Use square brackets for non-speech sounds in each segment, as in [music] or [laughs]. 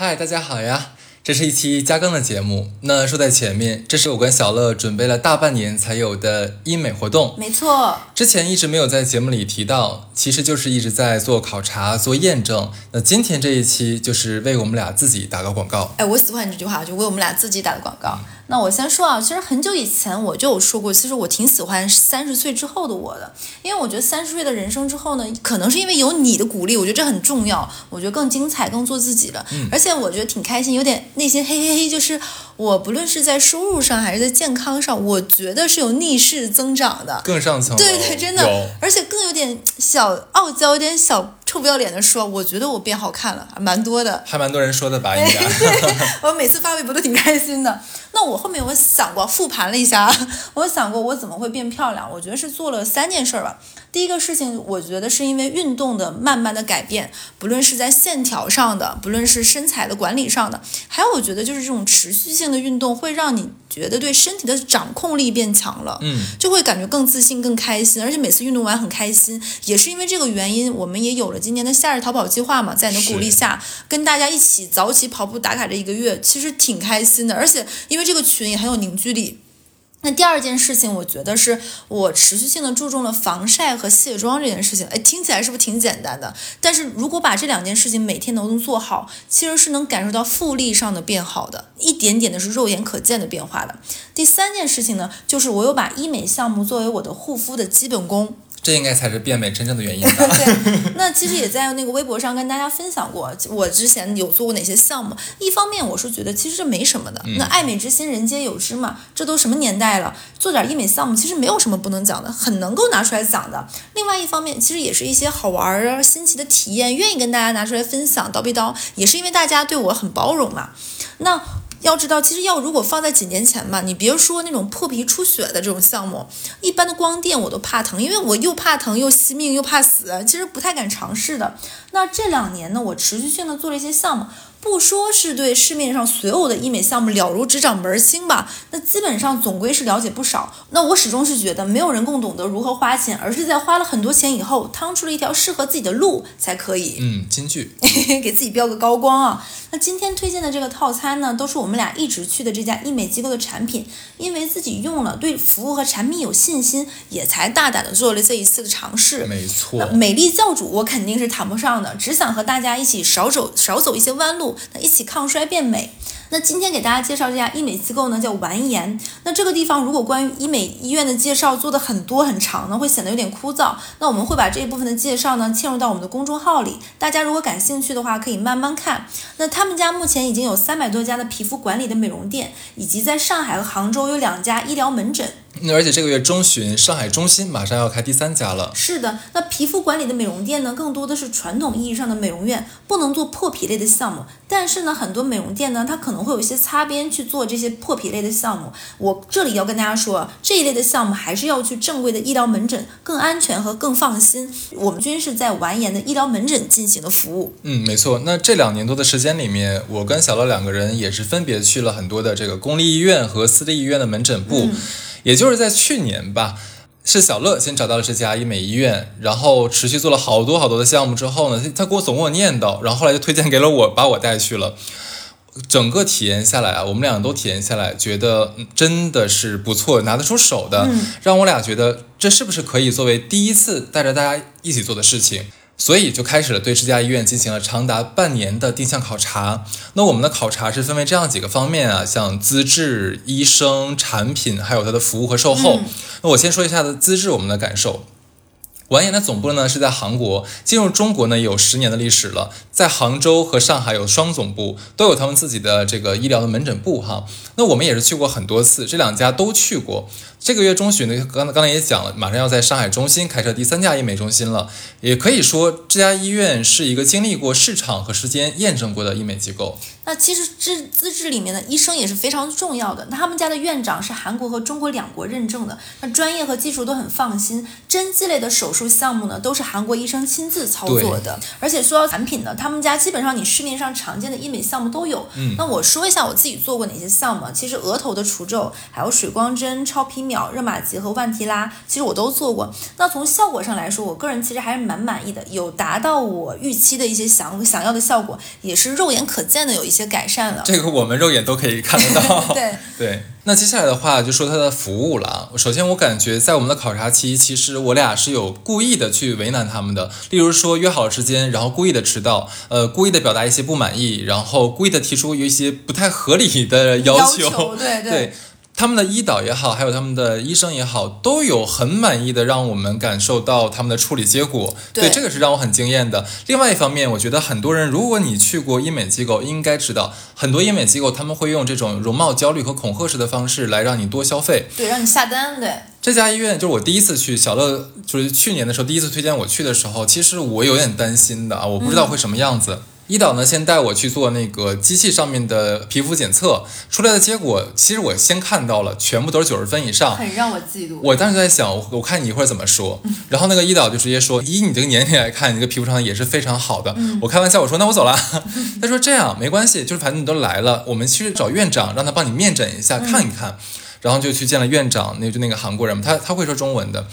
嗨，大家好呀！这是一期加更的节目。那说在前面，这是我跟小乐准备了大半年才有的医美活动。没错，之前一直没有在节目里提到，其实就是一直在做考察、做验证。那今天这一期就是为我们俩自己打个广告。哎，我喜欢你这句话，就为我们俩自己打的广告。那我先说啊，其实很久以前我就有说过，其实我挺喜欢三十岁之后的我的，因为我觉得三十岁的人生之后呢，可能是因为有你的鼓励，我觉得这很重要，我觉得更精彩、更做自己了。嗯而且我觉得挺开心，有点内心嘿嘿嘿，就是我不论是在收入上还是在健康上，我觉得是有逆势增长的。更上层，对对，真的，而且更有点小傲娇，有点小臭不要脸的说，我觉得我变好看了，蛮多的。还蛮多人说的吧？应该。[laughs] 我每次发微博都挺开心的。那我后面我想过，复盘了一下，[laughs] 我想过我怎么会变漂亮。我觉得是做了三件事儿吧。第一个事情，我觉得是因为运动的慢慢的改变，不论是在线条上的，不论是身材的管理上的，还有我觉得就是这种持续性的运动会让你觉得对身体的掌控力变强了。嗯，就会感觉更自信、更开心，而且每次运动完很开心。也是因为这个原因，我们也有了今年的夏日逃跑计划嘛，在你的鼓励下，跟大家一起早起跑步打卡这一个月，其实挺开心的。而且因为这个群也很有凝聚力。那第二件事情，我觉得是我持续性的注重了防晒和卸妆这件事情。哎，听起来是不是挺简单的？但是如果把这两件事情每天都能做好，其实是能感受到复利上的变好的，一点点的是肉眼可见的变化的。第三件事情呢，就是我有把医美项目作为我的护肤的基本功。这应该才是变美真正的原因吧？[laughs] 对，那其实也在那个微博上跟大家分享过，我之前有做过哪些项目。一方面我是觉得其实这没什么的，那爱美之心人皆有之嘛，这都什么年代了，做点医美项目其实没有什么不能讲的，很能够拿出来讲的。另外一方面，其实也是一些好玩儿啊、新奇的体验，愿意跟大家拿出来分享。叨逼叨，也是因为大家对我很包容嘛。那。要知道，其实要如果放在几年前吧，你别说那种破皮出血的这种项目，一般的光电我都怕疼，因为我又怕疼又惜命又怕死，其实不太敢尝试的。那这两年呢，我持续性的做了一些项目，不说是对市面上所有的医美项目了如指掌门儿清吧，那基本上总归是了解不少。那我始终是觉得，没有人更懂得如何花钱，而是在花了很多钱以后，趟出了一条适合自己的路才可以。嗯，金句。[laughs] 给自己标个高光啊！那今天推荐的这个套餐呢，都是我们俩一直去的这家医美机构的产品，因为自己用了，对服务和产品有信心，也才大胆的做了这一次的尝试。没错，美丽教主我肯定是谈不上的，只想和大家一起少走少走一些弯路，那一起抗衰变美。那今天给大家介绍这家医美机构呢，叫完颜。那这个地方如果关于医美医院的介绍做的很多很长呢，会显得有点枯燥。那我们会把这一部分的介绍呢嵌入到我们的公众号里，大家如果感兴趣的话，可以慢慢看。那他们家目前已经有三百多家的皮肤管理的美容店，以及在上海和杭州有两家医疗门诊。那而且这个月中旬，上海中心马上要开第三家了。是的，那皮肤管理的美容店呢，更多的是传统意义上的美容院，不能做破皮类的项目。但是呢，很多美容店呢，它可能会有一些擦边去做这些破皮类的项目。我这里要跟大家说，这一类的项目还是要去正规的医疗门诊，更安全和更放心。我们均是在完颜的医疗门诊进行的服务。嗯，没错。那这两年多的时间里面，我跟小乐两个人也是分别去了很多的这个公立医院和私立医院的门诊部，也就是在去年吧。是小乐先找到了这家医美医院，然后持续做了好多好多的项目之后呢，他他给我总跟我念叨，然后后来就推荐给了我，把我带去了。整个体验下来啊，我们俩都体验下来，觉得嗯真的是不错，拿得出手的，让我俩觉得这是不是可以作为第一次带着大家一起做的事情。所以就开始了对这家医院进行了长达半年的定向考察。那我们的考察是分为这样几个方面啊，像资质、医生、产品，还有它的服务和售后。那我先说一下的资质，我们的感受。完颜的总部呢是在韩国，进入中国呢有十年的历史了，在杭州和上海有双总部，都有他们自己的这个医疗的门诊部哈。那我们也是去过很多次，这两家都去过。这个月中旬呢，刚刚才也讲了，马上要在上海中心开设第三家医美中心了，也可以说这家医院是一个经历过市场和时间验证过的医美机构。那其实资资质里面的医生也是非常重要的。那他们家的院长是韩国和中国两国认证的，那专业和技术都很放心。针剂类的手术项目呢，都是韩国医生亲自操作的。而且说到产品呢，他们家基本上你市面上常见的医美项目都有。嗯那我说一下我自己做过哪些项目。其实额头的除皱，还有水光针、超皮秒。秒、热玛吉和万提拉，其实我都做过。那从效果上来说，我个人其实还是蛮满意的，有达到我预期的一些想想要的效果，也是肉眼可见的有一些改善了。这个我们肉眼都可以看得到。[laughs] 对 [laughs] 对。那接下来的话就说它的服务了。首先，我感觉在我们的考察期，其实我俩是有故意的去为难他们的。例如说约好了时间，然后故意的迟到，呃，故意的表达一些不满意，然后故意的提出有一些不太合理的 [laughs] 要求。对对。他们的医导也好，还有他们的医生也好，都有很满意的让我们感受到他们的处理结果。对，这个是让我很惊艳的。另外一方面，我觉得很多人，如果你去过医美机构，应该知道很多医美机构他们会用这种容貌焦虑和恐吓式的方式来让你多消费，对，让你下单。对，这家医院就是我第一次去，小乐就是去年的时候第一次推荐我去的时候，其实我有点担心的啊，我不知道会什么样子。医导呢，先带我去做那个机器上面的皮肤检测，出来的结果，其实我先看到了，全部都是九十分以上，很让我嫉妒。我当时在想，我看你一会儿怎么说。然后那个医导就直接说，以你这个年龄来看，你这个皮肤状态也是非常好的。我开玩笑我说，那我走了。[laughs] 他说这样没关系，就是反正你都来了，我们去找院长，让他帮你面诊一下，看一看。然后就去见了院长，那就那个韩国人嘛，他他会说中文的。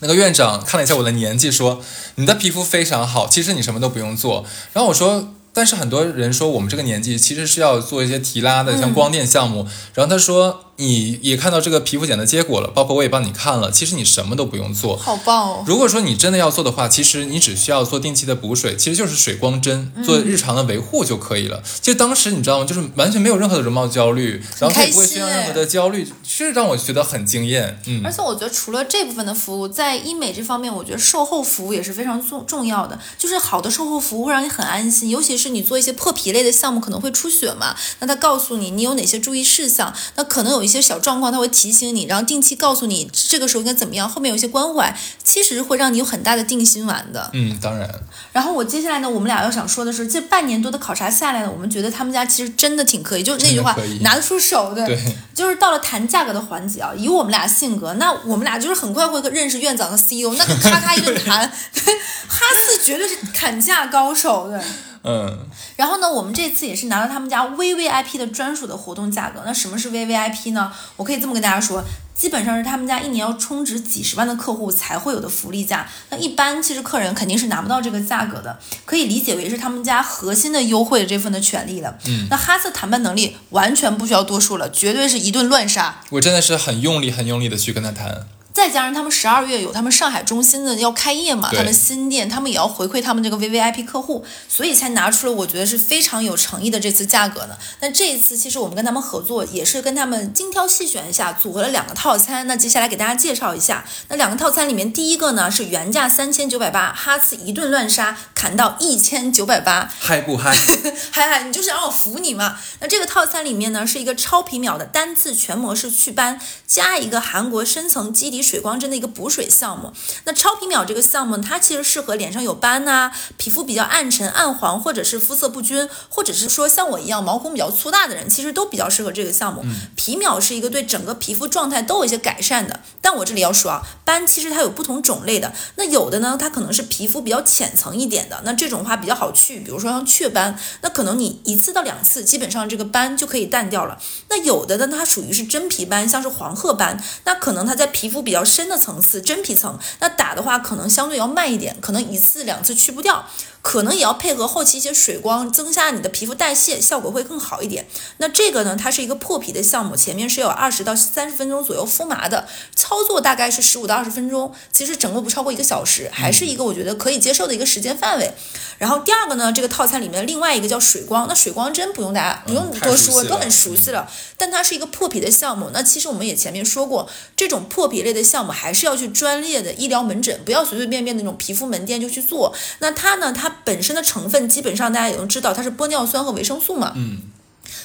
那个院长看了一下我的年纪，说：“你的皮肤非常好，其实你什么都不用做。”然后我说。但是很多人说我们这个年纪其实是要做一些提拉的，像光电项目。然后他说你也看到这个皮肤检的结果了，包括我也帮你看了，其实你什么都不用做，好棒哦！如果说你真的要做的话，其实你只需要做定期的补水，其实就是水光针做日常的维护就可以了。就当时你知道吗？就是完全没有任何的容貌焦虑，然后也不会需要任何的焦虑，其实让我觉得很惊艳。嗯，而且我觉得除了这部分的服务，在医美这方面，我觉得售后服务也是非常重重要的。就是好的售后服务会让你很安心，尤其是。是你做一些破皮类的项目可能会出血嘛？那他告诉你你有哪些注意事项，那可能有一些小状况他会提醒你，然后定期告诉你这个时候应该怎么样。后面有一些关怀，其实会让你有很大的定心丸的。嗯，当然。然后我接下来呢，我们俩要想说的是，这半年多的考察下来呢，我们觉得他们家其实真的挺可以，就是那句话拿得出手的。对。就是到了谈价格的环节啊，以我们俩性格，那我们俩就是很快会认识院长和 CEO，那就咔咔一顿谈。对，[laughs] 哈斯绝对是砍价高手，对。嗯，然后呢，我们这次也是拿了他们家 VVIP 的专属的活动价格。那什么是 VVIP 呢？我可以这么跟大家说，基本上是他们家一年要充值几十万的客户才会有的福利价。那一般其实客人肯定是拿不到这个价格的，可以理解为是他们家核心的优惠的这份的权利了。嗯，那哈斯谈判能力完全不需要多说了，绝对是一顿乱杀。我真的是很用力、很用力的去跟他谈。再加上他们十二月有他们上海中心的要开业嘛，他们新店，他们也要回馈他们这个 V V I P 客户，所以才拿出了我觉得是非常有诚意的这次价格呢。那这一次其实我们跟他们合作，也是跟他们精挑细选一下，组合了两个套餐。那接下来给大家介绍一下，那两个套餐里面，第一个呢是原价三千九百八，哈次一顿乱杀，砍到一千九百八，嗨不嗨？[laughs] 嗨嗨，你就是让我服你嘛。那这个套餐里面呢是一个超皮秒的单次全模式祛斑，加一个韩国深层基底水光针的一个补。水项目，那超皮秒这个项目，它其实适合脸上有斑呐，皮肤比较暗沉、暗黄，或者是肤色不均，或者是说像我一样毛孔比较粗大的人，其实都比较适合这个项目。皮秒是一个对整个皮肤状态都有一些改善的。但我这里要说啊，斑其实它有不同种类的，那有的呢，它可能是皮肤比较浅层一点的，那这种话比较好去，比如说像雀斑，那可能你一次到两次，基本上这个斑就可以淡掉了。那有的呢，它属于是真皮斑，像是黄褐斑，那可能它在皮肤比较比较深的层次。真皮层，那打的话可能相对要慢一点，可能一次两次去不掉。可能也要配合后期一些水光，增加你的皮肤代谢，效果会更好一点。那这个呢，它是一个破皮的项目，前面是有二十到三十分钟左右敷麻的，操作大概是十五到二十分钟，其实整个不超过一个小时，还是一个我觉得可以接受的一个时间范围。然后第二个呢，这个套餐里面的另外一个叫水光，那水光针不用大家不用多说，都很熟悉了。但它是一个破皮的项目，那其实我们也前面说过，这种破皮类的项目还是要去专业的医疗门诊，不要随随便便那种皮肤门店就去做。那它呢，它。本身的成分基本上大家也都知道，它是玻尿酸和维生素嘛。嗯，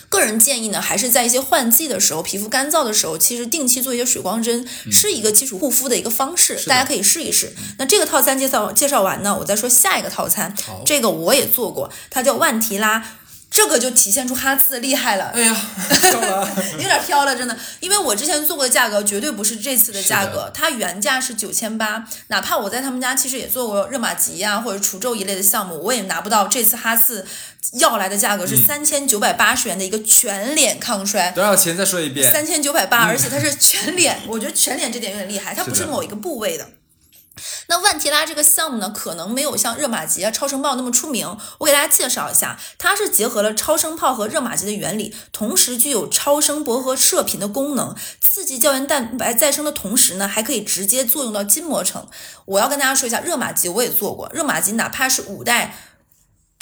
个人建议呢，还是在一些换季的时候，皮肤干燥的时候，其实定期做一些水光针，是一个基础护肤的一个方式，大家可以试一试。那这个套餐介绍介绍完呢，我再说下一个套餐，这个我也做过，它叫万提拉。这个就体现出哈次的厉害了。哎呀，[laughs] 有点飘了，真的。因为我之前做过的价格绝对不是这次的价格，它原价是九千八，哪怕我在他们家其实也做过热玛吉呀、或者除皱一类的项目，我也拿不到这次哈次要来的价格是三千九百八十元的一个全脸抗衰。多少钱？再说一遍。三千九百八，而且它是全脸，我觉得全脸这点有点厉害，它不是某一个部位的。那万提拉这个项目呢，可能没有像热玛吉啊、超声炮那么出名。我给大家介绍一下，它是结合了超声炮和热玛吉的原理，同时具有超声波和射频的功能，刺激胶原蛋白再生的同时呢，还可以直接作用到筋膜层。我要跟大家说一下，热玛吉我也做过，热玛吉哪怕是五代。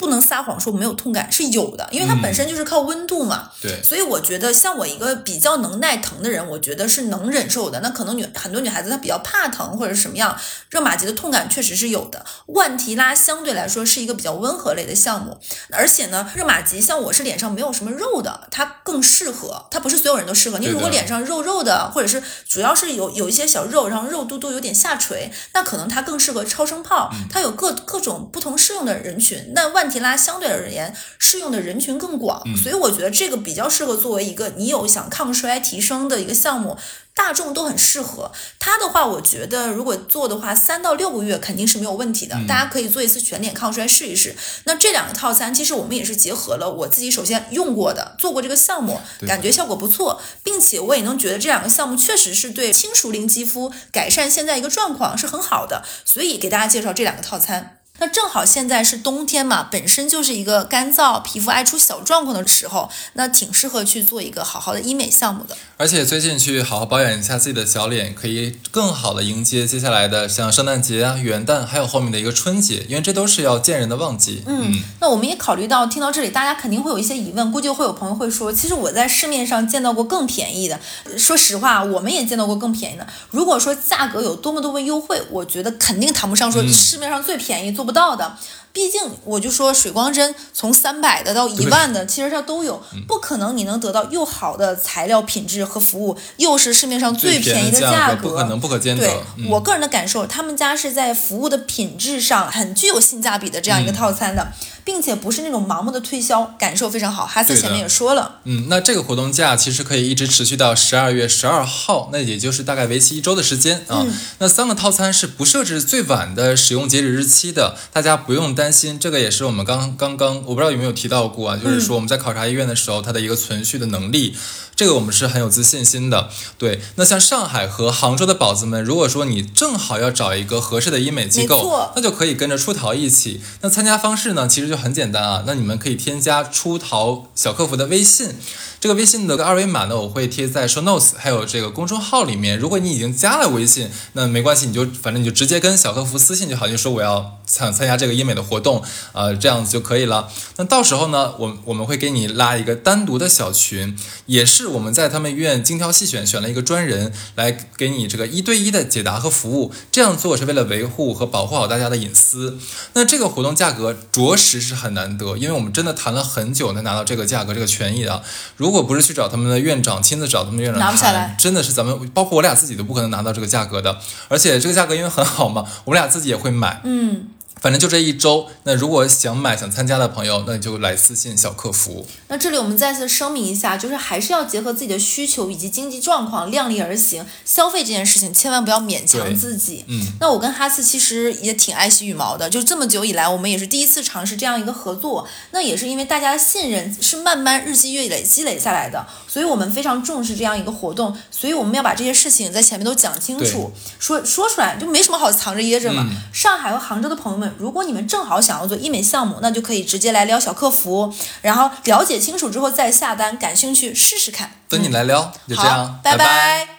不能撒谎说没有痛感是有的，因为它本身就是靠温度嘛。对所以我觉得像我一个比较能耐疼的人，我觉得是能忍受的。那可能女很多女孩子她比较怕疼或者什么样，热玛吉的痛感确实是有的。万提拉相对来说是一个比较温和类的项目，而且呢，热玛吉像我是脸上没有什么肉的，它更适合。它不是所有人都适合。你如果脸上肉肉的，或者是主要是有有一些小肉，然后肉嘟嘟有点下垂，那可能它更适合超声炮。它有各各种不同适用的人群。那万提拉相对而言适用的人群更广，所以我觉得这个比较适合作为一个你有想抗衰提升的一个项目。大众都很适合它的话，我觉得如果做的话，三到六个月肯定是没有问题的。大家可以做一次全脸抗衰试一试。那这两个套餐，其实我们也是结合了我自己首先用过的，做过这个项目，感觉效果不错，并且我也能觉得这两个项目确实是对轻熟龄肌肤改善现在一个状况是很好的，所以给大家介绍这两个套餐。那正好现在是冬天嘛，本身就是一个干燥、皮肤爱出小状况的时候，那挺适合去做一个好好的医美项目的。而且最近去好好保养一下自己的小脸，可以更好的迎接接下来的像圣诞节啊、元旦，还有后面的一个春节，因为这都是要见人的旺季。嗯，那我们也考虑到，听到这里，大家肯定会有一些疑问，估计会有朋友会说，其实我在市面上见到过更便宜的。说实话，我们也见到过更便宜的。如果说价格有多么多么优惠，我觉得肯定谈不上说市面上最便宜做不到的。毕竟，我就说水光针从三百的到一万的，其实它都有，不可能你能得到又好的材料品质和服务，又是市面上最便宜的价格，不可能不可兼得。对、嗯、我个人的感受，他们家是在服务的品质上很具有性价比的这样一个套餐的。嗯并且不是那种盲目的推销，感受非常好。哈斯前面也说了，嗯，那这个活动价其实可以一直持续到十二月十二号，那也就是大概为期一周的时间啊。嗯、那三个套餐是不设置最晚的使用截止日期的，大家不用担心。这个也是我们刚刚刚我不知道有没有提到过啊，就是说我们在考察医院的时候，它的一个存续的能力，这个我们是很有自信心的。对，那像上海和杭州的宝子们，如果说你正好要找一个合适的医美机构，那就可以跟着出逃一起。那参加方式呢，其实就很简单啊。那你们可以添加出逃小客服的微信，这个微信的二维码呢，我会贴在 show notes 还有这个公众号里面。如果你已经加了微信，那没关系，你就反正你就直接跟小客服私信就好，就说我要想参加这个医美的活动，呃，这样子就可以了。那到时候呢，我我们会给你拉一个单独的小群，也是我们在他们医院精挑细选选了一个专人来给你这个一对一的解答和服务。这样做是为了维护和保护好大家的隐私。那这个活动价格着实是很难得。因为我们真的谈了很久才拿到这个价格、这个权益的。如果不是去找他们的院长，亲自找他们的院长拿不下来，真的是咱们包括我俩自己都不可能拿到这个价格的。而且这个价格因为很好嘛，我们俩自己也会买。嗯。反正就这一周，那如果想买、想参加的朋友，那你就来私信小客服。那这里我们再次声明一下，就是还是要结合自己的需求以及经济状况，量力而行。消费这件事情，千万不要勉强自己。嗯。那我跟哈斯其实也挺爱惜羽毛的，就这么久以来，我们也是第一次尝试这样一个合作。那也是因为大家的信任是慢慢日积月累积累下来的，所以我们非常重视这样一个活动。所以我们要把这些事情在前面都讲清楚，说说出来，就没什么好藏着掖着嘛。嗯、上海和杭州的朋友们。如果你们正好想要做医美项目，那就可以直接来撩小客服，然后了解清楚之后再下单。感兴趣试试看。等你来撩，就这样，拜拜。